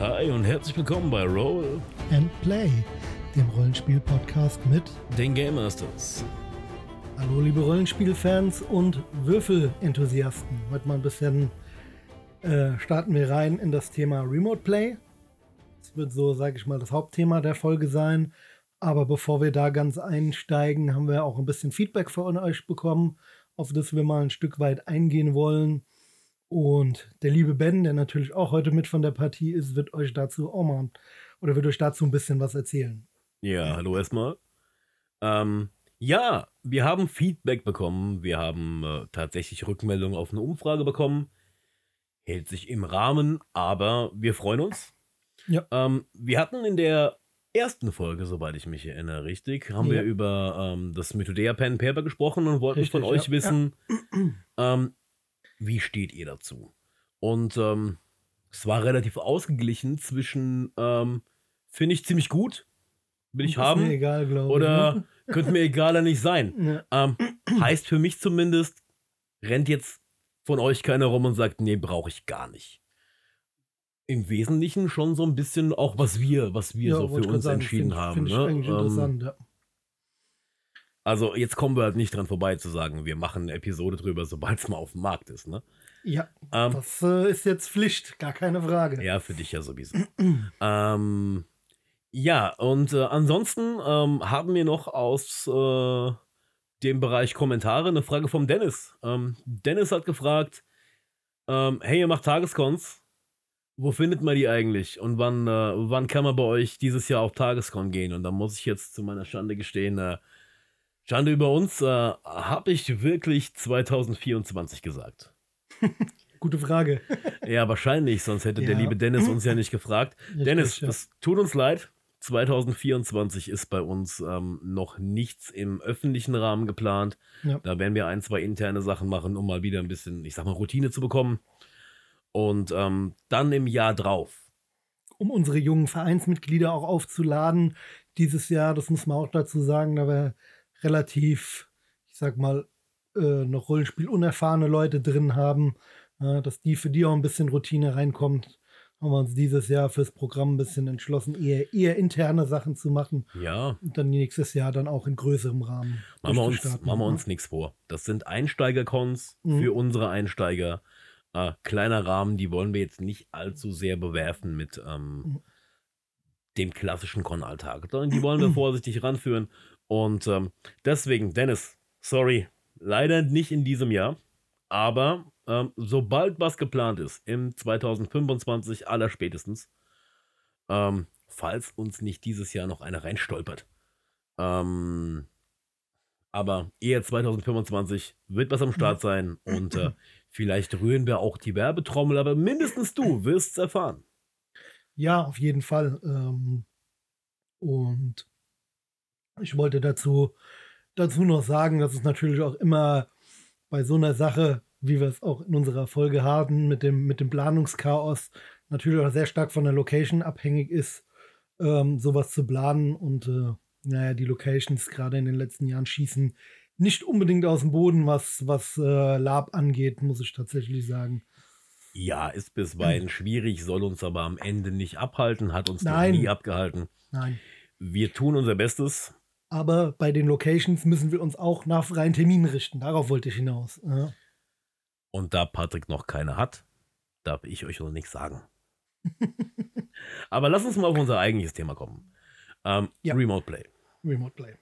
Hi und herzlich willkommen bei Roll and Play, dem Rollenspiel-Podcast mit den Game Masters. Hallo liebe Rollenspielfans und Würfelenthusiasten. Heute mal ein bisschen äh, starten wir rein in das Thema Remote Play. Das wird so, sage ich mal, das Hauptthema der Folge sein. Aber bevor wir da ganz einsteigen, haben wir auch ein bisschen Feedback von euch bekommen, auf das wir mal ein Stück weit eingehen wollen. Und der liebe Ben, der natürlich auch heute mit von der Partie ist, wird euch dazu auch mal oder wird euch dazu ein bisschen was erzählen. Ja, hallo erstmal. Ähm, ja, wir haben Feedback bekommen. Wir haben äh, tatsächlich Rückmeldungen auf eine Umfrage bekommen. Hält sich im Rahmen, aber wir freuen uns. Ja. Ähm, wir hatten in der ersten Folge, soweit ich mich erinnere, richtig, haben ja. wir über ähm, das Mythodea Pen Paper gesprochen und wollten richtig, von euch ja. wissen, ja. ähm, wie steht ihr dazu? Und ähm, es war relativ ausgeglichen zwischen, ähm, finde ich ziemlich gut, will ich haben. Mir egal, glaube ich. Oder ne? könnte mir egaler nicht sein. Ja. Ähm, heißt für mich zumindest, rennt jetzt von euch keiner rum und sagt, nee, brauche ich gar nicht. Im Wesentlichen schon so ein bisschen auch, was wir, was wir ja, so für uns sagen, entschieden find, haben. Finde ich ne? eigentlich ähm, interessant, ja. Also jetzt kommen wir halt nicht dran vorbei zu sagen, wir machen eine Episode drüber, sobald es mal auf dem Markt ist, ne? Ja, ähm, das äh, ist jetzt Pflicht, gar keine Frage. Ja, für dich ja sowieso. ähm, ja, und äh, ansonsten ähm, haben wir noch aus äh, dem Bereich Kommentare eine Frage vom Dennis. Ähm, Dennis hat gefragt, ähm, hey, ihr macht Tagescons, wo findet man die eigentlich? Und wann, äh, wann kann man bei euch dieses Jahr auf Tagescon gehen? Und da muss ich jetzt zu meiner Schande gestehen, äh, Schande über uns, äh, habe ich wirklich 2024 gesagt? Gute Frage. ja, wahrscheinlich, sonst hätte ja. der liebe Dennis uns ja nicht gefragt. Richtig, Dennis, ja. das tut uns leid. 2024 ist bei uns ähm, noch nichts im öffentlichen Rahmen geplant. Ja. Da werden wir ein, zwei interne Sachen machen, um mal wieder ein bisschen, ich sag mal, Routine zu bekommen. Und ähm, dann im Jahr drauf. Um unsere jungen Vereinsmitglieder auch aufzuladen, dieses Jahr, das muss man auch dazu sagen, da wir relativ, ich sag mal, äh, noch Rollenspiel unerfahrene Leute drin haben, äh, dass die für die auch ein bisschen Routine reinkommt. Haben wir uns dieses Jahr fürs Programm ein bisschen entschlossen, eher, eher interne Sachen zu machen. Ja. Und dann nächstes Jahr dann auch in größerem Rahmen. Machen wir uns, machen wir uns nichts vor. Das sind Einsteigercons mhm. für unsere Einsteiger. Äh, kleiner Rahmen, die wollen wir jetzt nicht allzu sehr bewerfen mit ähm, mhm. dem klassischen Con-Alltag. Die wollen wir vorsichtig ranführen und ähm, deswegen, Dennis, sorry, leider nicht in diesem Jahr, aber ähm, sobald was geplant ist, im 2025 aller spätestens, ähm, falls uns nicht dieses Jahr noch eine reinstolpert. Ähm, aber eher 2025 wird was am Start sein und äh, vielleicht rühren wir auch die Werbetrommel, aber mindestens du wirst es erfahren. Ja, auf jeden Fall. Ähm, und ich wollte dazu, dazu noch sagen, dass es natürlich auch immer bei so einer Sache, wie wir es auch in unserer Folge haben, mit dem, mit dem Planungschaos, natürlich auch sehr stark von der Location abhängig ist, ähm, sowas zu planen. Und äh, naja, die Locations gerade in den letzten Jahren schießen nicht unbedingt aus dem Boden, was, was äh, Lab angeht, muss ich tatsächlich sagen. Ja, ist bisweilen schwierig, soll uns aber am Ende nicht abhalten, hat uns Nein. noch nie abgehalten. Nein. Wir tun unser Bestes. Aber bei den Locations müssen wir uns auch nach freien Terminen richten. Darauf wollte ich hinaus. Ja. Und da Patrick noch keine hat, darf ich euch noch nichts sagen. Aber lass uns mal auf unser eigentliches Thema kommen. Ähm, ja. Remote Play. Remote Play.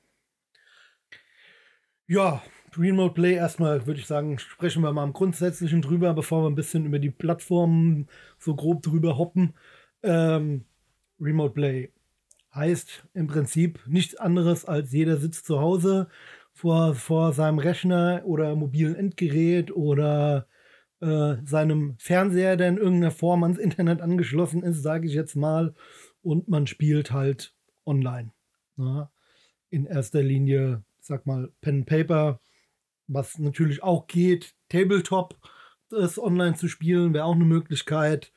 Ja, Remote Play erstmal würde ich sagen, sprechen wir mal im Grundsätzlichen drüber, bevor wir ein bisschen über die Plattformen so grob drüber hoppen. Ähm, Remote Play Heißt im Prinzip nichts anderes als jeder sitzt zu Hause vor, vor seinem Rechner oder mobilen Endgerät oder äh, seinem Fernseher, der in irgendeiner Form ans Internet angeschlossen ist, sage ich jetzt mal, und man spielt halt online. Ja. In erster Linie, sag mal, Pen and Paper, was natürlich auch geht. Tabletop, das online zu spielen, wäre auch eine Möglichkeit.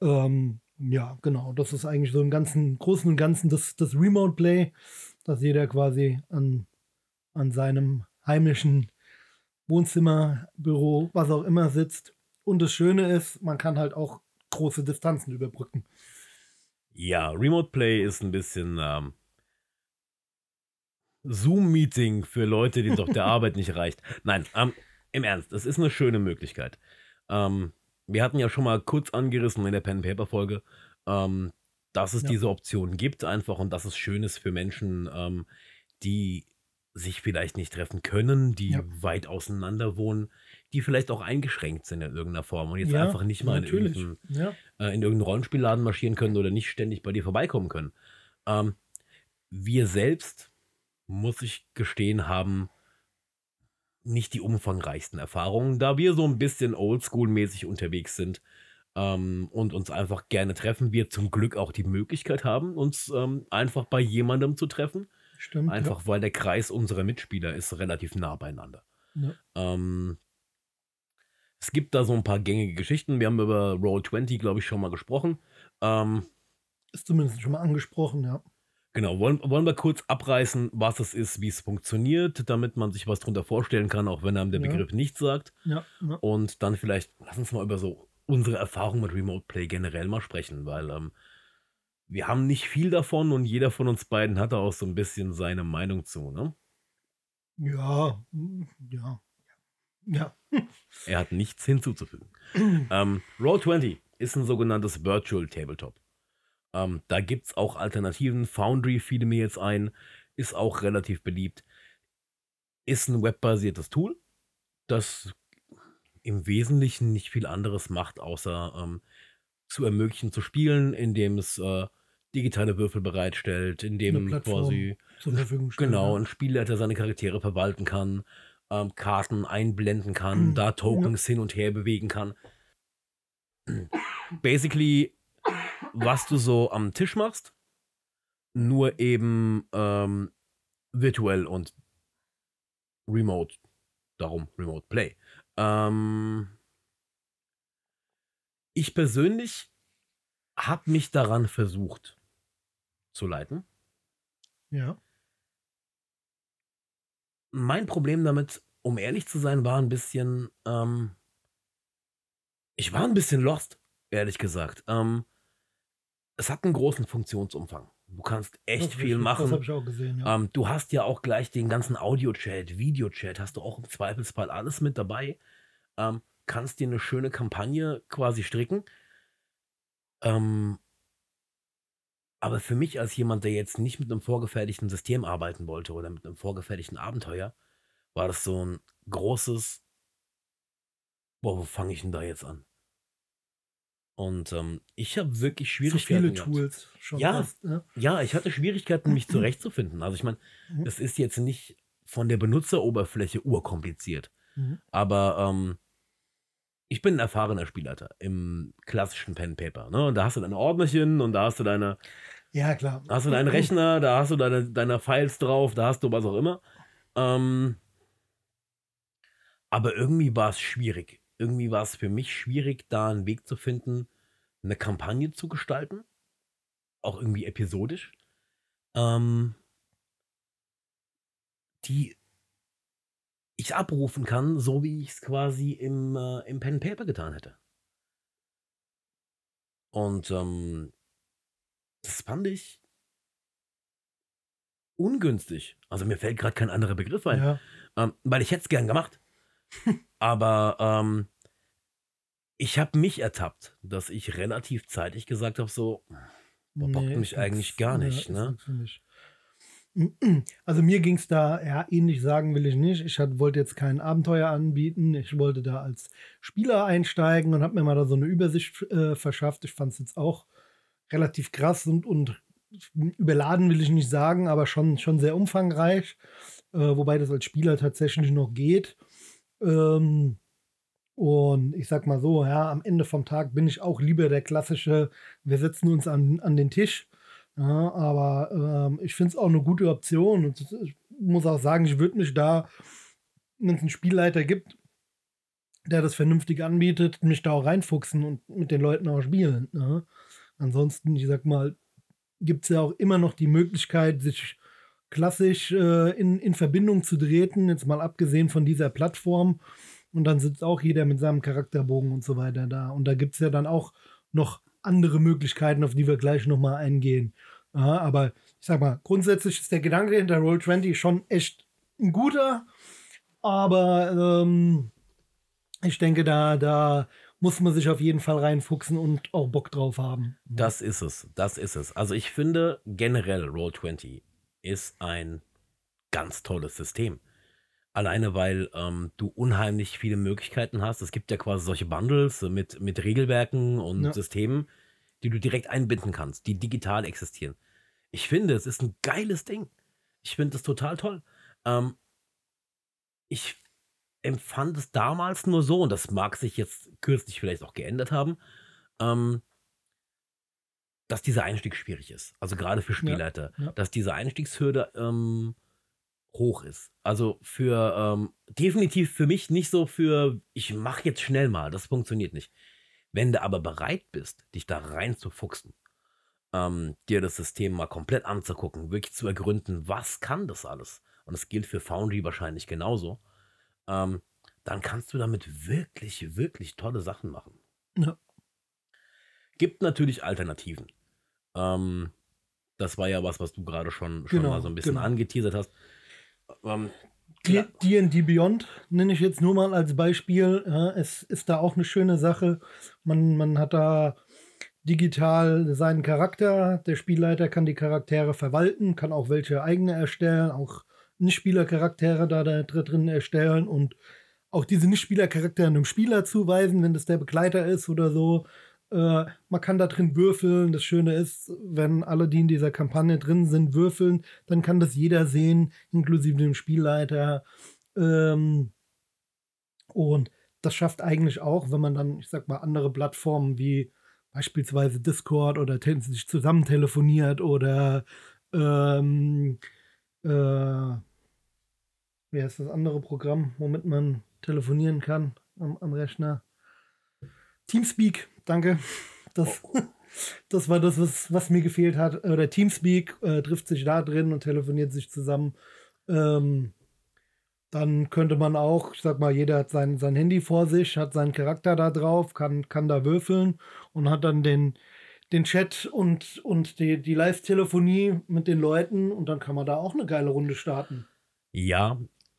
Ähm, ja, genau. Das ist eigentlich so im ganzen, Großen und Ganzen das, das Remote Play, dass jeder quasi an, an seinem heimischen Wohnzimmer, Büro, was auch immer sitzt. Und das Schöne ist, man kann halt auch große Distanzen überbrücken. Ja, Remote Play ist ein bisschen ähm, Zoom-Meeting für Leute, denen doch der Arbeit nicht reicht. Nein, ähm, im Ernst, es ist eine schöne Möglichkeit. Ähm, wir hatten ja schon mal kurz angerissen in der Pen Paper Folge, ähm, dass es ja. diese Option gibt einfach und dass es schön ist für Menschen, ähm, die sich vielleicht nicht treffen können, die ja. weit auseinander wohnen, die vielleicht auch eingeschränkt sind in irgendeiner Form und jetzt ja, einfach nicht mal in irgendeinen, äh, in irgendeinen Rollenspielladen marschieren können oder nicht ständig bei dir vorbeikommen können. Ähm, wir selbst, muss ich gestehen, haben nicht die umfangreichsten Erfahrungen, da wir so ein bisschen oldschool-mäßig unterwegs sind ähm, und uns einfach gerne treffen. Wir zum Glück auch die Möglichkeit haben, uns ähm, einfach bei jemandem zu treffen. Stimmt. Einfach ja. weil der Kreis unserer Mitspieler ist relativ nah beieinander. Ja. Ähm, es gibt da so ein paar gängige Geschichten. Wir haben über Roll20, glaube ich, schon mal gesprochen. Ähm, ist zumindest schon mal angesprochen, ja. Genau, wollen, wollen wir kurz abreißen, was es ist, wie es funktioniert, damit man sich was drunter vorstellen kann, auch wenn einem der ja. Begriff nichts sagt. Ja, ja. Und dann vielleicht, lass uns mal über so unsere Erfahrung mit Remote Play generell mal sprechen, weil ähm, wir haben nicht viel davon und jeder von uns beiden hat da auch so ein bisschen seine Meinung zu, ne? Ja, ja, ja. er hat nichts hinzuzufügen. ähm, Roll20 ist ein sogenanntes Virtual Tabletop. Ähm, da gibt es auch Alternativen. Foundry fiel mir jetzt ein, ist auch relativ beliebt. Ist ein webbasiertes Tool, das im Wesentlichen nicht viel anderes macht, außer ähm, zu ermöglichen zu spielen, indem es äh, digitale Würfel bereitstellt, indem quasi genau ein Spielleiter seine Charaktere verwalten kann, ähm, Karten einblenden kann, mhm. da Tokens ja. hin und her bewegen kann. Basically was du so am Tisch machst, nur eben ähm, virtuell und remote. Darum Remote Play. Ähm, ich persönlich habe mich daran versucht zu leiten. Ja. Mein Problem damit, um ehrlich zu sein, war ein bisschen, ähm, ich war ein bisschen lost, ehrlich gesagt. Ähm, es hat einen großen Funktionsumfang. Du kannst echt viel richtig, machen. Das habe ich auch gesehen, ja. Ähm, du hast ja auch gleich den ganzen Audio-Chat, Video-Chat, hast du auch im Zweifelsfall alles mit dabei. Ähm, kannst dir eine schöne Kampagne quasi stricken. Ähm, aber für mich als jemand, der jetzt nicht mit einem vorgefertigten System arbeiten wollte oder mit einem vorgefertigten Abenteuer, war das so ein großes, boah, wo fange ich denn da jetzt an? Und ähm, ich habe wirklich Schwierigkeiten. So viele Tools schon. Ja, fast, ja, ja. ich hatte Schwierigkeiten, mich zurechtzufinden. Also ich meine, mhm. es ist jetzt nicht von der Benutzeroberfläche urkompliziert. Mhm. Aber ähm, ich bin ein erfahrener Spielleiter im klassischen Pen Paper. Ne? Und da hast du deine Ordnerchen und da hast du deine. Ja, klar. Hast du deinen Rechner, da hast du deine, deine Files drauf, da hast du was auch immer. Ähm, aber irgendwie war es schwierig irgendwie war es für mich schwierig, da einen Weg zu finden, eine Kampagne zu gestalten. Auch irgendwie episodisch. Ähm, die ich abrufen kann, so wie ich es quasi im, äh, im Pen Paper getan hätte. Und ähm, das fand ich ungünstig. Also mir fällt gerade kein anderer Begriff ein, ja. ähm, weil ich hätte es gern gemacht. Aber ähm, ich habe mich ertappt, dass ich relativ zeitig gesagt habe, so, boah, bockt nee, mich eigentlich gar nicht. Ja, ne? Also mir ging es da, ja, ähnlich sagen will ich nicht. Ich hat, wollte jetzt kein Abenteuer anbieten. Ich wollte da als Spieler einsteigen und habe mir mal da so eine Übersicht äh, verschafft. Ich fand es jetzt auch relativ krass und, und überladen will ich nicht sagen, aber schon, schon sehr umfangreich. Äh, wobei das als Spieler tatsächlich noch geht. Ähm, und ich sag mal so, ja, am Ende vom Tag bin ich auch lieber der klassische, wir setzen uns an, an den Tisch. Ja, aber ähm, ich finde es auch eine gute Option. Und ich muss auch sagen, ich würde mich da, wenn es einen Spielleiter gibt, der das vernünftig anbietet, mich da auch reinfuchsen und mit den Leuten auch spielen. Ne? Ansonsten, ich sag mal, gibt es ja auch immer noch die Möglichkeit, sich klassisch äh, in, in Verbindung zu treten, jetzt mal abgesehen von dieser Plattform. Und dann sitzt auch jeder mit seinem Charakterbogen und so weiter da. Und da gibt es ja dann auch noch andere Möglichkeiten, auf die wir gleich nochmal eingehen. Ja, aber ich sag mal, grundsätzlich ist der Gedanke hinter Roll20 schon echt ein guter, aber ähm, ich denke, da, da muss man sich auf jeden Fall reinfuchsen und auch Bock drauf haben. Das ist es, das ist es. Also ich finde generell Roll20 ist ein ganz tolles System. Alleine weil ähm, du unheimlich viele Möglichkeiten hast. Es gibt ja quasi solche Bundles mit, mit Regelwerken und ja. Systemen, die du direkt einbinden kannst, die digital existieren. Ich finde, es ist ein geiles Ding. Ich finde es total toll. Ähm, ich empfand es damals nur so, und das mag sich jetzt kürzlich vielleicht auch geändert haben, ähm, dass dieser Einstieg schwierig ist. Also gerade für Spielleiter. Ja, ja. Dass diese Einstiegshürde ähm, hoch ist. Also für ähm, definitiv für mich nicht so für, ich mache jetzt schnell mal, das funktioniert nicht. Wenn du aber bereit bist, dich da reinzufuchsen, ähm, dir das System mal komplett anzugucken, wirklich zu ergründen, was kann das alles? Und das gilt für Foundry wahrscheinlich genauso. Ähm, dann kannst du damit wirklich, wirklich tolle Sachen machen. Ja. Gibt natürlich Alternativen. Ähm, das war ja was, was du gerade schon, schon genau, mal so ein bisschen genau. angeteasert hast. Ähm, D&D Beyond nenne ich jetzt nur mal als Beispiel. Ja, es ist da auch eine schöne Sache. Man, man hat da digital seinen Charakter. Der Spielleiter kann die Charaktere verwalten, kann auch welche eigene erstellen, auch Nicht-Spieler-Charaktere da, da drin erstellen und auch diese Nicht-Spieler-Charaktere einem Spieler zuweisen, wenn das der Begleiter ist oder so. Äh, man kann da drin würfeln. Das Schöne ist, wenn alle, die in dieser Kampagne drin sind, würfeln, dann kann das jeder sehen, inklusive dem Spielleiter. Ähm, und das schafft eigentlich auch, wenn man dann, ich sag mal, andere Plattformen wie beispielsweise Discord oder sich zusammen telefoniert oder ähm, äh, wie heißt das andere Programm, womit man telefonieren kann am, am Rechner? Teamspeak danke. Das, oh. das war das, was, was mir gefehlt hat. Oder Teamspeak äh, trifft sich da drin und telefoniert sich zusammen. Ähm, dann könnte man auch, ich sag mal, jeder hat sein, sein Handy vor sich, hat seinen Charakter da drauf, kann, kann da würfeln und hat dann den, den Chat und, und die, die Live-Telefonie mit den Leuten und dann kann man da auch eine geile Runde starten. Ja,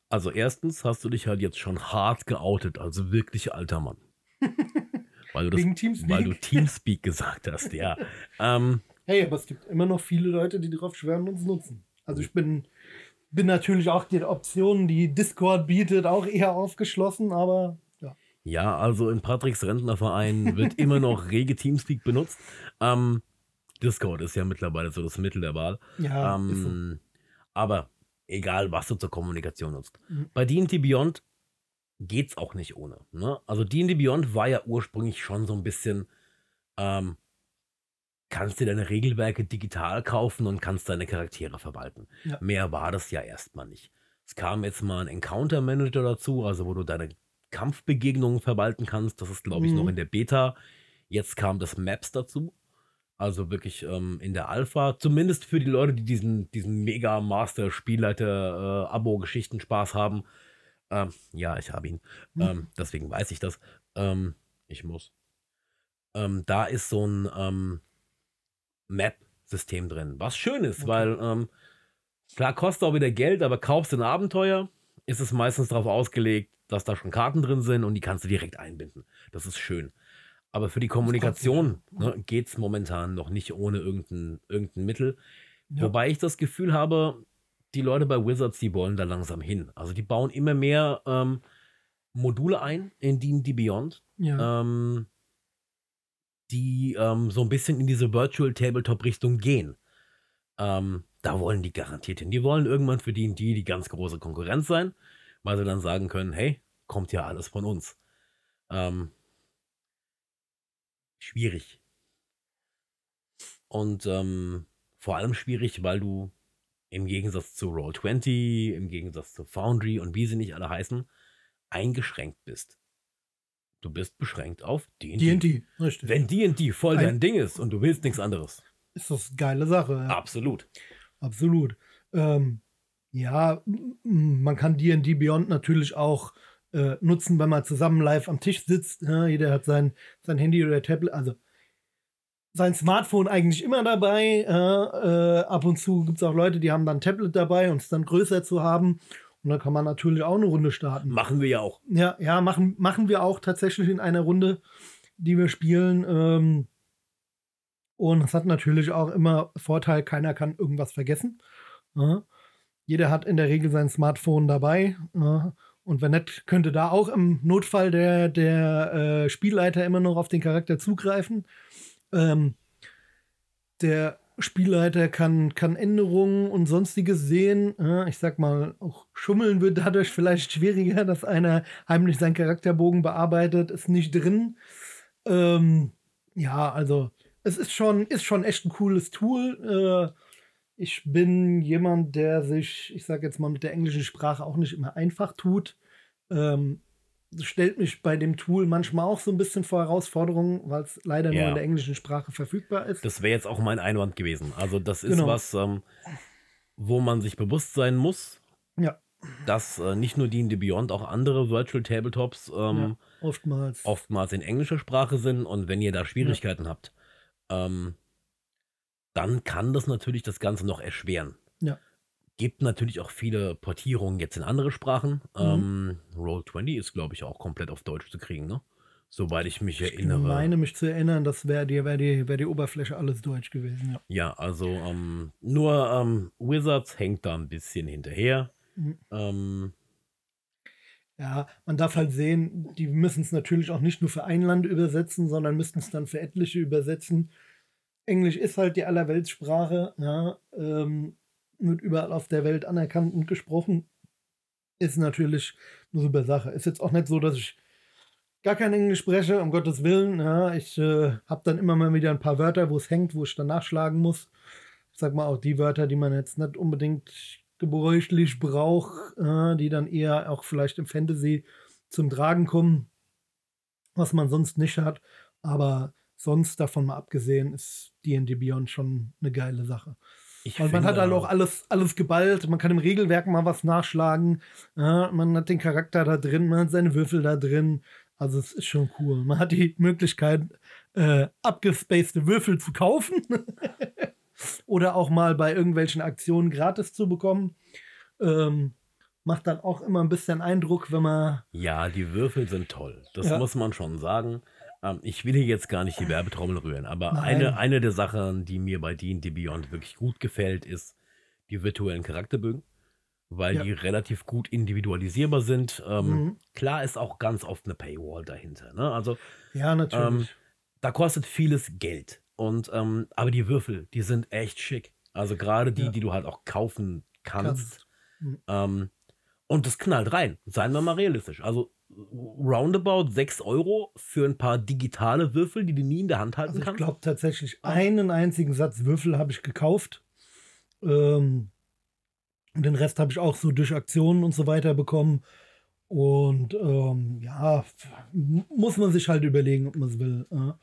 also erstens hast du dich halt jetzt schon hart geoutet, also wirklich alter Mann. Weil du, das, Teamspeak. weil du Teamspeak gesagt hast, ja. Ähm, hey, aber es gibt immer noch viele Leute, die darauf schwören und es nutzen. Also ich bin, bin natürlich auch die Optionen, die Discord bietet, auch eher aufgeschlossen, aber ja. Ja, also in Patricks Rentnerverein wird immer noch rege Teamspeak benutzt. Ähm, Discord ist ja mittlerweile so das Mittel der Wahl. Ja, ähm, so. Aber egal, was du zur Kommunikation nutzt. Mhm. Bei D&D Beyond geht's auch nicht ohne. Ne? Also D&D Beyond war ja ursprünglich schon so ein bisschen, ähm, kannst dir deine Regelwerke digital kaufen und kannst deine Charaktere verwalten. Ja. Mehr war das ja erstmal nicht. Es kam jetzt mal ein Encounter Manager dazu, also wo du deine Kampfbegegnungen verwalten kannst. Das ist, glaube ich, mhm. noch in der Beta. Jetzt kam das Maps dazu. Also wirklich ähm, in der Alpha. Zumindest für die Leute, die diesen, diesen Mega Master Spielleiter äh, Abo-Geschichten Spaß haben ähm, ja, ich habe ihn. Hm. Ähm, deswegen weiß ich das. Ähm, ich muss. Ähm, da ist so ein ähm, Map-System drin, was schön ist, okay. weil ähm, klar kostet auch wieder Geld, aber kaufst du ein Abenteuer, ist es meistens darauf ausgelegt, dass da schon Karten drin sind und die kannst du direkt einbinden. Das ist schön. Aber für die Kommunikation ne, geht es momentan noch nicht ohne irgendein, irgendein Mittel. Ja. Wobei ich das Gefühl habe, die Leute bei Wizards, die wollen da langsam hin. Also die bauen immer mehr ähm, Module ein in D&D Beyond, ja. ähm, die ähm, so ein bisschen in diese Virtual Tabletop Richtung gehen. Ähm, da wollen die garantiert hin. Die wollen irgendwann für D&D die ganz große Konkurrenz sein, weil sie dann sagen können, hey, kommt ja alles von uns. Ähm, schwierig. Und ähm, vor allem schwierig, weil du im Gegensatz zu Roll20, im Gegensatz zu Foundry und wie sie nicht alle heißen, eingeschränkt bist. Du bist beschränkt auf D&D. D&D, richtig. Wenn D&D voll Ein dein Ding ist und du willst nichts anderes. Ist das eine geile Sache. Ja. Absolut. Absolut. Ähm, ja, man kann D&D Beyond natürlich auch äh, nutzen, wenn man zusammen live am Tisch sitzt. Ja, jeder hat sein, sein Handy oder Tablet, also sein Smartphone eigentlich immer dabei. Äh, äh, ab und zu gibt es auch Leute, die haben dann ein Tablet dabei und es dann größer zu haben. Und dann kann man natürlich auch eine Runde starten. Machen wir ja auch. Ja, ja, machen, machen wir auch tatsächlich in einer Runde, die wir spielen. Ähm, und es hat natürlich auch immer Vorteil, keiner kann irgendwas vergessen. Ja. Jeder hat in der Regel sein Smartphone dabei. Ja. Und wenn nicht, könnte da auch im Notfall der, der äh, Spielleiter immer noch auf den Charakter zugreifen. Ähm, der Spielleiter kann, kann Änderungen und sonstiges sehen. Ich sag mal, auch Schummeln wird dadurch vielleicht schwieriger, dass einer heimlich seinen Charakterbogen bearbeitet, ist nicht drin. Ähm, ja, also es ist schon, ist schon echt ein cooles Tool. Äh, ich bin jemand, der sich, ich sag jetzt mal, mit der englischen Sprache auch nicht immer einfach tut. Ähm, stellt mich bei dem Tool manchmal auch so ein bisschen vor Herausforderungen, weil es leider ja. nur in der englischen Sprache verfügbar ist. Das wäre jetzt auch mein Einwand gewesen. Also das ist genau. was, ähm, wo man sich bewusst sein muss, ja. dass äh, nicht nur D&D Beyond, auch andere Virtual Tabletops ähm, ja, oftmals. oftmals in englischer Sprache sind und wenn ihr da Schwierigkeiten habt, ähm, dann kann das natürlich das Ganze noch erschweren. Gibt natürlich auch viele Portierungen jetzt in andere Sprachen. Mhm. Ähm, Roll20 ist, glaube ich, auch komplett auf Deutsch zu kriegen, ne? Soweit ich mich erinnere. Ich meine mich zu erinnern, das wäre die, wär die, wär die Oberfläche alles Deutsch gewesen, ja. Ja, also ähm, nur ähm, Wizards hängt da ein bisschen hinterher. Mhm. Ähm, ja, man darf halt sehen, die müssen es natürlich auch nicht nur für ein Land übersetzen, sondern müssten es dann für etliche übersetzen. Englisch ist halt die Allerweltssprache, ja, ähm, wird überall auf der Welt anerkannt und gesprochen. Ist natürlich eine super Sache. Ist jetzt auch nicht so, dass ich gar kein Englisch spreche, um Gottes Willen. Ja, ich äh, habe dann immer mal wieder ein paar Wörter, wo es hängt, wo ich dann nachschlagen muss. Ich sag mal auch die Wörter, die man jetzt nicht unbedingt gebräuchlich braucht, äh, die dann eher auch vielleicht im Fantasy zum Tragen kommen, was man sonst nicht hat. Aber sonst davon mal abgesehen, ist D&D Beyond schon eine geile Sache. Ich Weil man hat halt auch alles, alles geballt, man kann im Regelwerk mal was nachschlagen, ja, man hat den Charakter da drin, man hat seine Würfel da drin. Also es ist schon cool. Man hat die Möglichkeit, äh, abgespacede Würfel zu kaufen oder auch mal bei irgendwelchen Aktionen gratis zu bekommen. Ähm, macht dann auch immer ein bisschen Eindruck, wenn man. Ja, die Würfel sind toll. Das ja. muss man schon sagen. Ähm, ich will hier jetzt gar nicht die Werbetrommel rühren, aber eine, eine der Sachen, die mir bei D&D Beyond wirklich gut gefällt, ist die virtuellen Charakterbögen, weil ja. die relativ gut individualisierbar sind. Ähm, mhm. Klar ist auch ganz oft eine Paywall dahinter. Ne? Also, ja, natürlich. Ähm, da kostet vieles Geld. Und, ähm, aber die Würfel, die sind echt schick. Also gerade die, ja. die du halt auch kaufen kannst. Mhm. Ähm, und das knallt rein. Seien wir mal realistisch. Also roundabout 6 Euro für ein paar digitale Würfel, die du nie in der Hand halten also kannst? Ich glaube tatsächlich, einen einzigen Satz Würfel habe ich gekauft. Ähm, und den Rest habe ich auch so durch Aktionen und so weiter bekommen. Und ähm, ja, muss man sich halt überlegen, ob man es will. Äh.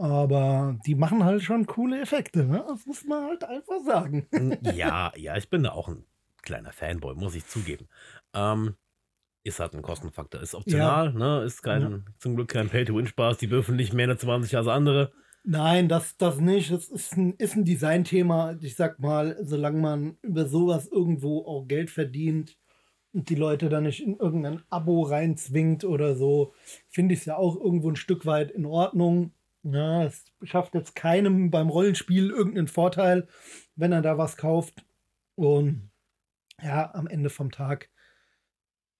Aber die machen halt schon coole Effekte. Ne? Das muss man halt einfach sagen. ja, ja, ich bin da auch ein kleiner Fanboy, muss ich zugeben. Ähm, ist halt ein Kostenfaktor. Ist optional, ja. ne? Ist kein, ja. zum Glück kein Pay-to-Win-Spaß. Die würfeln nicht mehr eine 20 als andere. Nein, das, das nicht. Das ist ein, ist ein Designthema. Ich sag mal, solange man über sowas irgendwo auch Geld verdient und die Leute dann nicht in irgendein Abo reinzwingt oder so, finde ich es ja auch irgendwo ein Stück weit in Ordnung. Ja, es schafft jetzt keinem beim Rollenspiel irgendeinen Vorteil, wenn er da was kauft. Und ja, am Ende vom Tag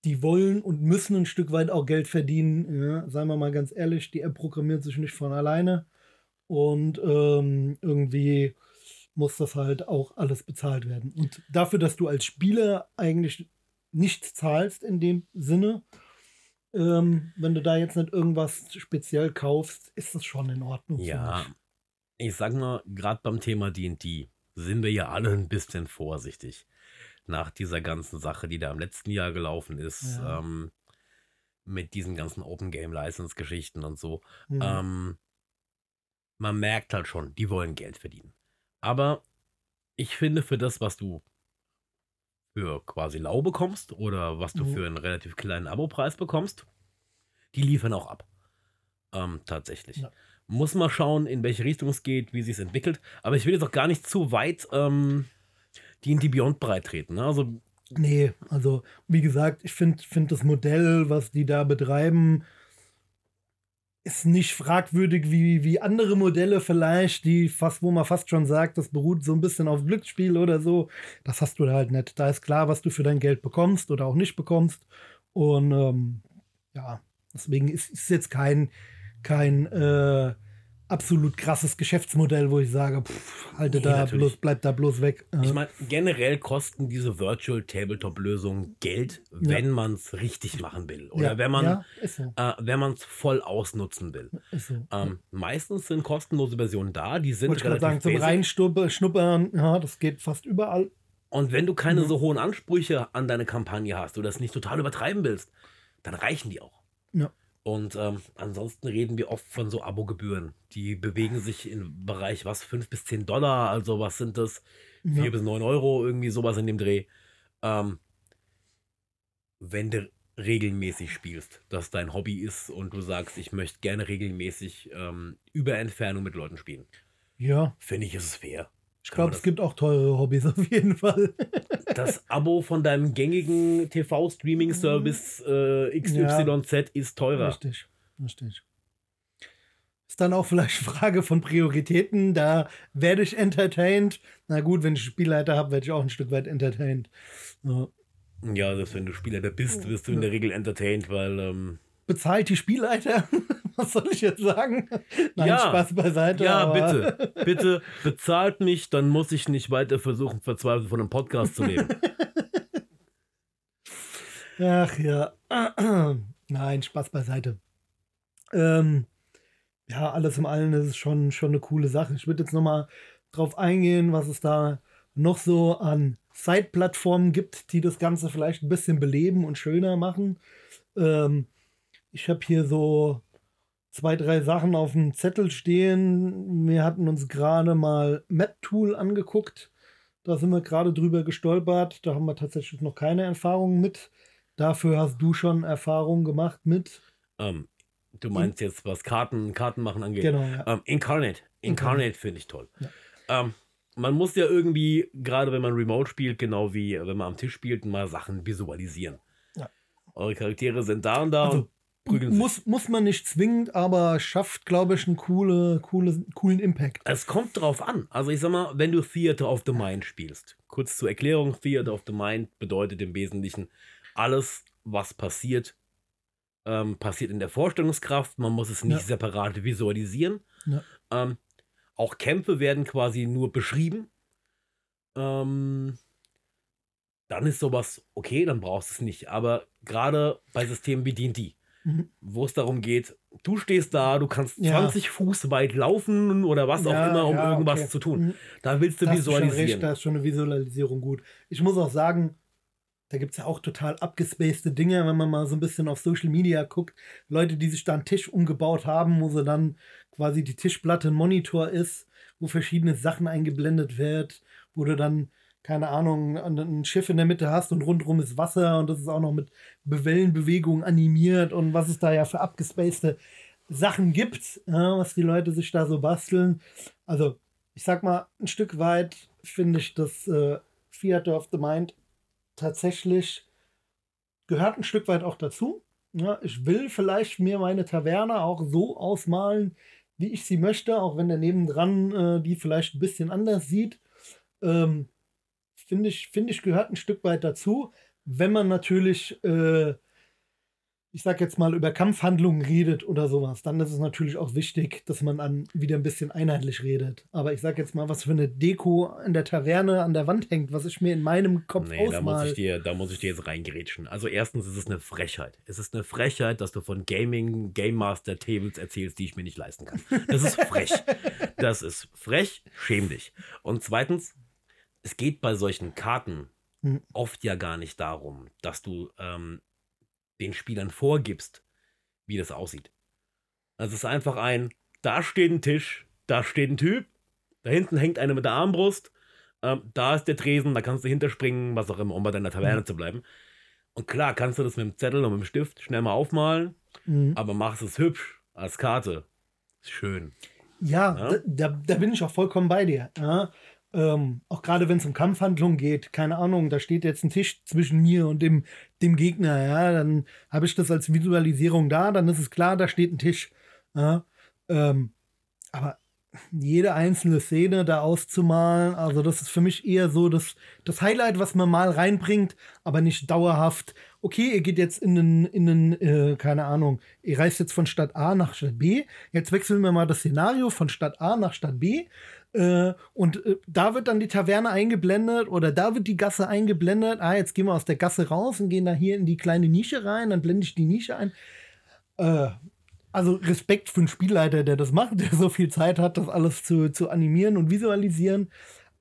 die wollen und müssen ein Stück weit auch Geld verdienen. Ja, seien wir mal ganz ehrlich, die App programmiert sich nicht von alleine. Und ähm, irgendwie muss das halt auch alles bezahlt werden. Und dafür, dass du als Spieler eigentlich nichts zahlst in dem Sinne, ähm, wenn du da jetzt nicht irgendwas speziell kaufst, ist das schon in Ordnung. Ja, ich sag mal, gerade beim Thema DD sind wir ja alle ein bisschen vorsichtig nach dieser ganzen Sache, die da im letzten Jahr gelaufen ist, ja. ähm, mit diesen ganzen Open Game License Geschichten und so. Mhm. Ähm, man merkt halt schon, die wollen Geld verdienen. Aber ich finde, für das, was du für quasi lau bekommst oder was du mhm. für einen relativ kleinen Abopreis bekommst, die liefern auch ab. Ähm, tatsächlich. Ja. Muss mal schauen, in welche Richtung es geht, wie sich es entwickelt. Aber ich will jetzt auch gar nicht zu weit ähm, die in die Beyond breit treten. Ne? Also Nee, also wie gesagt, ich finde find das Modell, was die da betreiben, ist nicht fragwürdig wie, wie andere Modelle vielleicht, die fast, wo man fast schon sagt, das beruht so ein bisschen auf Glücksspiel oder so. Das hast du da halt nicht. Da ist klar, was du für dein Geld bekommst oder auch nicht bekommst. Und ähm, ja, deswegen ist es jetzt kein, kein äh, absolut krasses Geschäftsmodell, wo ich sage, pff, halte Nee, da natürlich. bloß, bleib da bloß weg. Ich meine, generell kosten diese Virtual Tabletop-Lösungen Geld, wenn man es richtig machen will. Oder ja, wenn man ja, so, äh, wenn man es voll ausnutzen will. so. Ähm, meistens sind kostenlose Versionen da, die sind Wollte ich relativ sagen, zum. Reinschnuppern, ja, das geht fast überall. Und wenn du keine Mhm. so hohen Ansprüche an deine Kampagne hast oder das nicht total übertreiben willst, dann reichen die auch. Ja. Und ähm, ansonsten reden wir oft von so Abogebühren. Die bewegen sich im Bereich was, 5 bis 10 Dollar, also was sind das? 4 Ja. bis 9 Euro, irgendwie sowas in dem Dreh. Ähm, wenn du regelmäßig spielst, dass dein Hobby ist und du sagst, ich möchte gerne regelmäßig ähm, über Entfernung mit Leuten spielen, ja, finde ich, ist es fair. Ich glaube, es gibt auch teure Hobbys auf jeden Fall. das Abo von deinem gängigen TV-Streaming-Service äh, XYZ ist teurer. Richtig, richtig. Ist dann auch vielleicht Frage von Prioritäten. Da werde ich entertained. Na gut, wenn ich Spielleiter habe, werde ich auch ein Stück weit entertained. Ja. Ja, selbst wenn du Spielleiter bist, wirst du in der Regel entertained, weil ähm, Bezahlt die Spielleiter? Was soll ich jetzt sagen? Nein, Ja. Spaß beiseite. ja, bitte, bitte bezahlt mich, dann muss ich nicht weiter versuchen, verzweifelt von einem Podcast zu leben. Ach ja. Nein, Spaß beiseite. Ähm, ja, alles im Allen ist es schon, schon eine coole Sache. Ich würde jetzt nochmal drauf eingehen, was es da noch so an Side-Plattformen gibt, die das Ganze vielleicht ein bisschen beleben und schöner machen. Ähm, ich habe hier so zwei, drei Sachen auf dem Zettel stehen. Wir hatten uns gerade mal MapTool angeguckt. Da sind wir gerade drüber gestolpert. Da haben wir tatsächlich noch keine Erfahrung mit. Dafür hast du schon Erfahrung gemacht mit. ähm, du meinst jetzt, was Karten, Karten machen angeht. Genau, ja. Ähm, Incarnate. Incarnate. Incarnate finde ich toll. Ja. Ähm, man muss ja irgendwie, gerade wenn man Remote spielt, genau wie wenn man am Tisch spielt, mal Sachen visualisieren. Ja. Eure Charaktere sind da und da Also, und prügeln sich. Muss, muss man nicht zwingend, aber schafft, glaube ich, einen coole, coole, coolen Impact. Es kommt drauf an. Also ich sag mal, wenn du Theater of the Mind spielst, kurz zur Erklärung, Theater of the Mind bedeutet im Wesentlichen, alles, was passiert, ähm, passiert in der Vorstellungskraft. Man muss es nicht Ja. separat visualisieren. Ja. Ähm, auch Kämpfe werden quasi nur beschrieben. Ähm, dann ist sowas okay, dann brauchst du es nicht. Aber gerade bei Systemen wie D&D, Mhm. wo es darum geht, du stehst da, du kannst Ja. 20 Fuß weit laufen oder was auch Ja, immer, um ja, irgendwas okay. zu tun. Mhm. Da willst du Da hast du schon recht, visualisieren. da ist schon eine Visualisierung gut. Ich muss auch sagen, da gibt es ja auch total abgespacede Dinge, wenn man mal so ein bisschen auf Social Media guckt. Leute, die sich da einen Tisch umgebaut haben, wo sie dann quasi die Tischplatte ein Monitor ist, wo verschiedene Sachen eingeblendet wird, wo du dann, keine Ahnung, ein Schiff in der Mitte hast und rundherum ist Wasser und das ist auch noch mit Wellenbewegungen animiert und was es da ja für abgespacede Sachen gibt, ja, was die Leute sich da so basteln. Also, ich sag mal, ein Stück weit finde ich das äh, Theater of the Mind tatsächlich gehört ein Stück weit auch dazu. Ja, ich will vielleicht mir meine Taverne auch so ausmalen, wie ich sie möchte, auch wenn der nebendran äh, die vielleicht ein bisschen anders sieht. Ähm, finde ich, finde ich, gehört ein Stück weit dazu, wenn man natürlich äh, ich sag jetzt mal, über Kampfhandlungen redet oder sowas, dann ist es natürlich auch wichtig, dass man dann wieder ein bisschen einheitlich redet. Aber ich sag jetzt mal, was für eine Deko in der Taverne an der Wand hängt, was ich mir in meinem Kopf Nee, da muss, ausmal. ich dir, da muss ich dir jetzt reingerätschen. Also erstens ist es eine Frechheit. Es ist eine Frechheit, dass du von Gaming, Game Master Tables erzählst, die ich mir nicht leisten kann. Das ist frech. das ist frech, schäm dich. Und zweitens, es geht bei solchen Karten Hm. oft ja gar nicht darum, dass du ähm, den Spielern vorgibst, wie das aussieht. Also es ist einfach ein, da steht ein Tisch, da steht ein Typ, da hinten hängt einer mit der Armbrust, ähm, da ist der Tresen, da kannst du hinterspringen, was auch immer, um bei deiner Taverne zu bleiben. Und klar kannst du das mit dem Zettel und mit dem Stift schnell mal aufmalen, Mhm. aber machst es hübsch als Karte. schön. Ja, ja? Da, da, bin ich auch vollkommen bei dir. Ja? Ähm, auch gerade wenn es um Kampfhandlungen geht, keine Ahnung, da steht jetzt ein Tisch zwischen mir und dem, dem Gegner, ja, dann habe ich das als Visualisierung da, dann ist es klar, da steht ein Tisch. Ja? Ähm, aber jede einzelne Szene da auszumalen. Also das ist für mich eher so das, das Highlight, was man mal reinbringt, aber nicht dauerhaft. Okay, ihr geht jetzt in einen, in einen äh, keine Ahnung, ihr reist jetzt von Stadt A nach Stadt B. Jetzt wechseln wir mal das Szenario von Stadt A nach Stadt B. Äh, und äh, da wird dann die Taverne eingeblendet oder da wird die Gasse eingeblendet. Ah, jetzt gehen wir aus der Gasse raus und gehen da hier in die kleine Nische rein, dann blende ich die Nische ein. Äh, also Respekt für einen Spielleiter, der das macht, der so viel Zeit hat, das alles zu, zu animieren und visualisieren.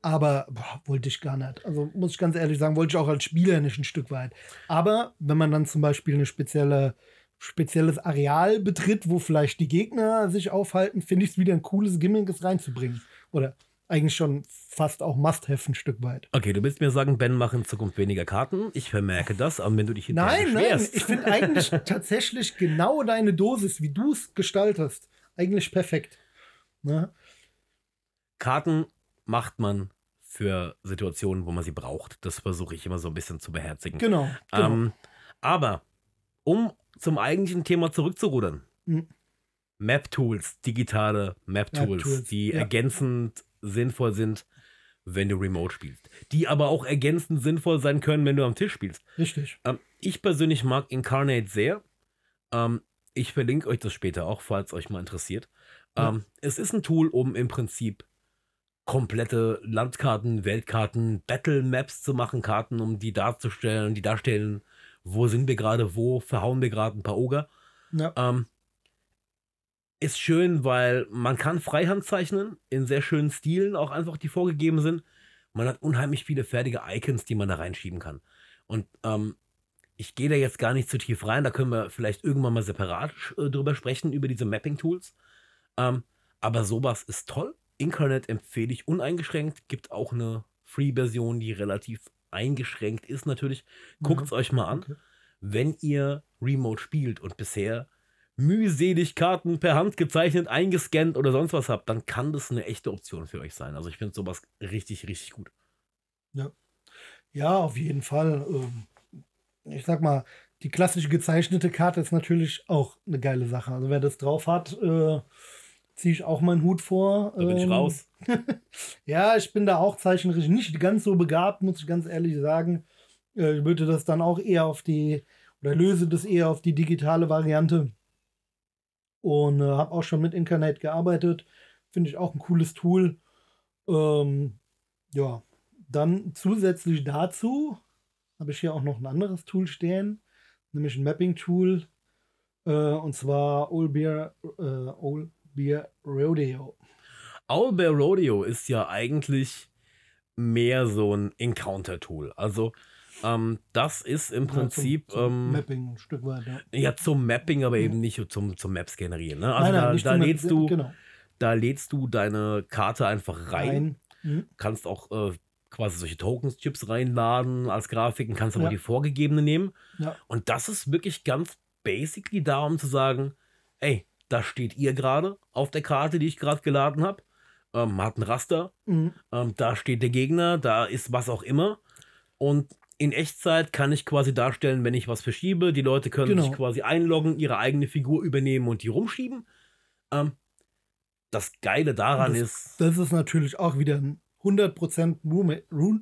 Aber boah, wollte ich gar nicht. Also muss ich ganz ehrlich sagen, wollte ich auch als Spieler nicht ein Stück weit. Aber wenn man dann zum Beispiel eine spezielle spezielles Areal betritt, wo vielleicht die Gegner sich aufhalten, finde ich es wieder ein cooles Gimmick, es reinzubringen. Oder eigentlich schon fast auch Must-Have ein Stück weit. Okay, du willst mir sagen, Ben macht in Zukunft weniger Karten. Ich vermerke das, aber wenn du dich hinterher Nein, nein, ich finde eigentlich tatsächlich genau deine Dosis, wie du es gestaltest, eigentlich perfekt. Ne? Karten macht man für Situationen, wo man sie braucht. Das versuche ich immer so ein bisschen zu beherzigen. Genau. genau. Ähm, aber um zum eigentlichen Thema zurückzurudern. Mhm. Map-Tools, digitale Map-Tools, Map die ja. ergänzend sinnvoll sind, wenn du Remote spielst. Die aber auch ergänzend sinnvoll sein können, wenn du am Tisch spielst. Richtig. Ähm, ich persönlich mag Incarnate sehr. Ähm, ich verlinke euch das später auch, falls euch mal interessiert. Ja. Ähm, es ist ein Tool, um im Prinzip komplette Landkarten, Weltkarten, Battle Maps zu machen, Karten, um die darzustellen, die darstellen, wo sind wir gerade, wo verhauen wir gerade ein paar Oger. Ja. Ähm, ist schön, weil man kann Freihand zeichnen, in sehr schönen Stilen, auch einfach, die vorgegeben sind. Man hat unheimlich viele fertige Icons, die man da reinschieben kann. Und ähm, ich gehe da jetzt gar nicht zu tief rein, da können wir vielleicht irgendwann mal separat äh, drüber sprechen, über diese Mapping-Tools. Ähm, aber sowas ist toll. Incarnate empfehle ich uneingeschränkt. Gibt auch eine Free-Version, die relativ eingeschränkt ist natürlich. Guckt es mhm. euch mal an. Okay. Wenn ihr Remote spielt und bisher mühselig Karten per Hand gezeichnet, eingescannt oder sonst was habt, dann kann das eine echte Option für euch sein. Also ich finde sowas richtig, richtig gut. Ja. Ja, auf jeden Fall. Ähm, ich sag mal, die klassische gezeichnete Karte ist natürlich auch eine geile Sache. Also wer das drauf hat, äh, ziehe ich auch meinen Hut vor. Da bin ich ähm, raus. ja, ich bin da auch zeichnerisch nicht ganz so begabt, muss ich ganz ehrlich sagen. Äh, ich würde das dann auch eher auf die, oder löse das eher auf die digitale Variante und äh, habe auch schon mit Incarnate gearbeitet. Finde ich auch ein cooles Tool. Ähm, ja, dann zusätzlich dazu habe ich hier auch noch ein anderes Tool stehen, nämlich ein Mapping-Tool. Äh, und zwar Old Beer, äh, Old Beer Rodeo. Owl Bear Rodeo ist ja eigentlich mehr so ein Encounter-Tool. Also ähm, das ist im Prinzip. Ja, zum, zum ähm, Mapping ein Stück weit, ja. ja zum Mapping, aber eben nicht zum, zum Maps generieren. Ne? Also nein, nein, da, da lädst du, genau. da lädst du deine Karte einfach rein. Mhm. Kannst auch äh, quasi solche Tokens-Chips reinladen als Grafiken, kannst aber ja. die vorgegebene nehmen. Ja. Und das ist wirklich ganz basically darum zu sagen, ey, da steht ihr gerade auf der Karte, die ich gerade geladen habe. Ähm, man hat ein Raster, mhm. ähm, da steht der Gegner, da ist was auch immer. Und in Echtzeit kann ich quasi darstellen, wenn ich was verschiebe. Die Leute können genau. sich quasi einloggen, ihre eigene Figur übernehmen und die rumschieben. Ähm, das Geile daran das, ist. Das ist natürlich auch wieder ein 100% Rune,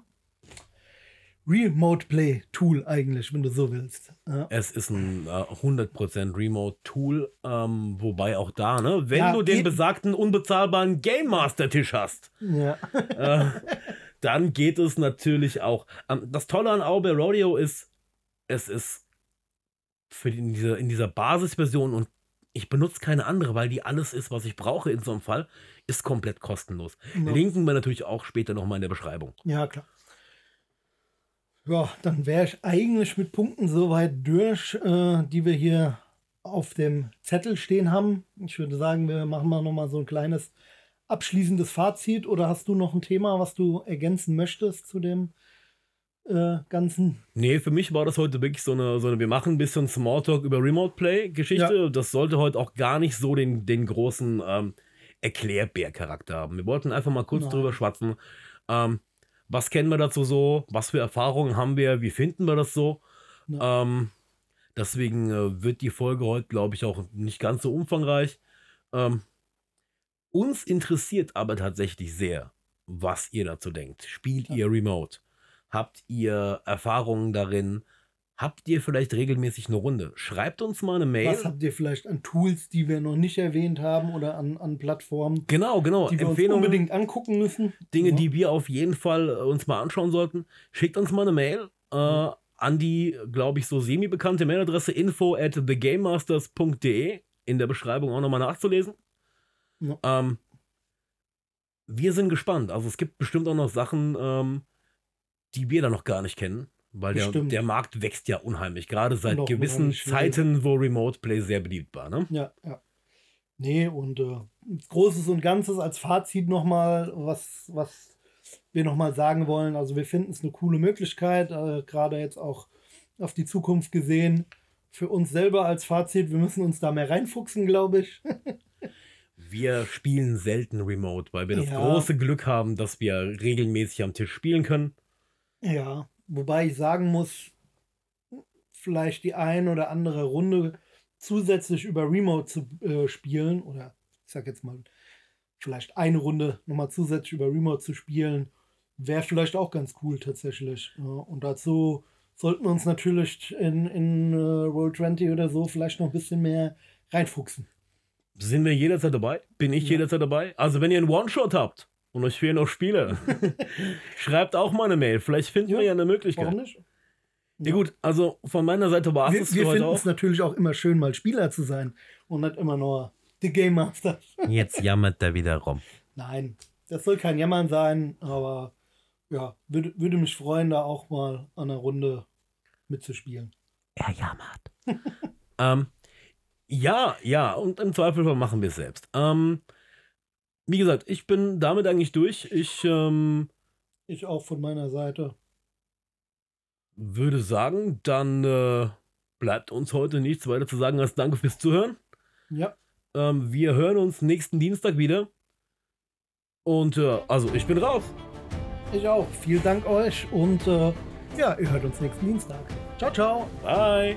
Remote Play Tool eigentlich, wenn du so willst. Ja. Es ist ein äh, 100% Remote Tool, ähm, wobei auch da, ne, wenn ja, du den besagten unbezahlbaren Game Master Tisch hast, ja. äh, dann geht es natürlich auch. Ähm, das Tolle an Aube Rodeo ist, es ist für die, in, dieser, in dieser Basisversion und ich benutze keine andere, weil die alles ist, was ich brauche in so einem Fall, ist komplett kostenlos. Ja. Linken wir natürlich auch später nochmal in der Beschreibung. Ja, klar. Ja, dann wäre ich eigentlich mit Punkten soweit durch, äh, die wir hier auf dem Zettel stehen haben. Ich würde sagen, wir machen mal nochmal so ein kleines abschließendes Fazit oder hast du noch ein Thema, was du ergänzen möchtest zu dem äh, ganzen. Nee, für mich war das heute wirklich so eine, so eine wir machen ein bisschen Smalltalk über Remote Play-Geschichte. Ja. Das sollte heute auch gar nicht so den, den großen ähm, Erklärbär-Charakter haben. Wir wollten einfach mal kurz Nein. drüber schwatzen. Ähm, was kennen wir dazu so? Was für Erfahrungen haben wir? Wie finden wir das so? Ähm, deswegen äh, wird die Folge heute, glaube ich, auch nicht ganz so umfangreich. Ähm, uns interessiert aber tatsächlich sehr, was ihr dazu denkt. Spielt ja. ihr Remote? Habt ihr Erfahrungen darin? Habt ihr vielleicht regelmäßig eine Runde? Schreibt uns mal eine Mail. Was habt ihr vielleicht an Tools, die wir noch nicht erwähnt haben oder an, an Plattformen? Genau, genau. Die wir Empfehlungen, uns unbedingt angucken müssen. Dinge, ja. die wir auf jeden Fall äh, uns mal anschauen sollten. Schickt uns mal eine Mail äh, an die, glaube ich, so semi-bekannte Mailadresse info at thegamemasters.de. In der Beschreibung auch nochmal nachzulesen. Ja. Ähm, wir sind gespannt. Also es gibt bestimmt auch noch Sachen, ähm, die wir da noch gar nicht kennen. Weil der, der, Markt wächst ja unheimlich, gerade seit noch gewissen Zeiten, wo Remote Play sehr beliebt war. Ne? Ja, ja. Nee, und äh, Großes und Ganzes als Fazit nochmal, was, was wir nochmal sagen wollen. Also wir finden es eine coole Möglichkeit, äh, gerade jetzt auch auf die Zukunft gesehen. Für uns selber als Fazit, wir müssen uns da mehr reinfuchsen, glaube ich. wir spielen selten remote, weil wir das ja. große Glück haben, dass wir regelmäßig am Tisch spielen können. Ja, wobei ich sagen muss, vielleicht die ein oder andere Runde zusätzlich über Remote zu äh, spielen oder ich sag jetzt mal, vielleicht eine Runde nochmal zusätzlich über Remote zu spielen, wäre vielleicht auch ganz cool tatsächlich. Ja, und dazu sollten wir uns natürlich in, in uh, Roll 20 oder so vielleicht noch ein bisschen mehr reinfuchsen. Sind wir jederzeit dabei? Bin ich ja. jederzeit dabei? Also wenn ihr einen One-Shot habt, und euch fehlen noch Spiele. Schreibt auch mal eine Mail. Vielleicht finden ja, wir ja eine Möglichkeit. Warum nicht? Ja. ja gut, also von meiner Seite war es Wir, wir finden es natürlich auch immer schön, mal Spieler zu sein und nicht immer nur die Game Master. Jetzt jammert er wieder rum. Nein, das soll kein Jammern sein, aber ja, würde, würde mich freuen, da auch mal an einer Runde mitzuspielen. Er jammert. ähm, ja, ja, und im Zweifelsfall machen wir es selbst. Ähm, wie gesagt, ich bin damit eigentlich durch. Ich, ähm, ich auch von meiner Seite. Würde sagen, dann äh, bleibt uns heute nichts weiter zu sagen als Danke fürs Zuhören. Ja. Ähm, wir hören uns nächsten Dienstag wieder. Und äh, also, ich bin raus. Ich auch. Vielen Dank euch und äh, ja, ihr hört uns nächsten Dienstag. Ciao, ciao. Bye.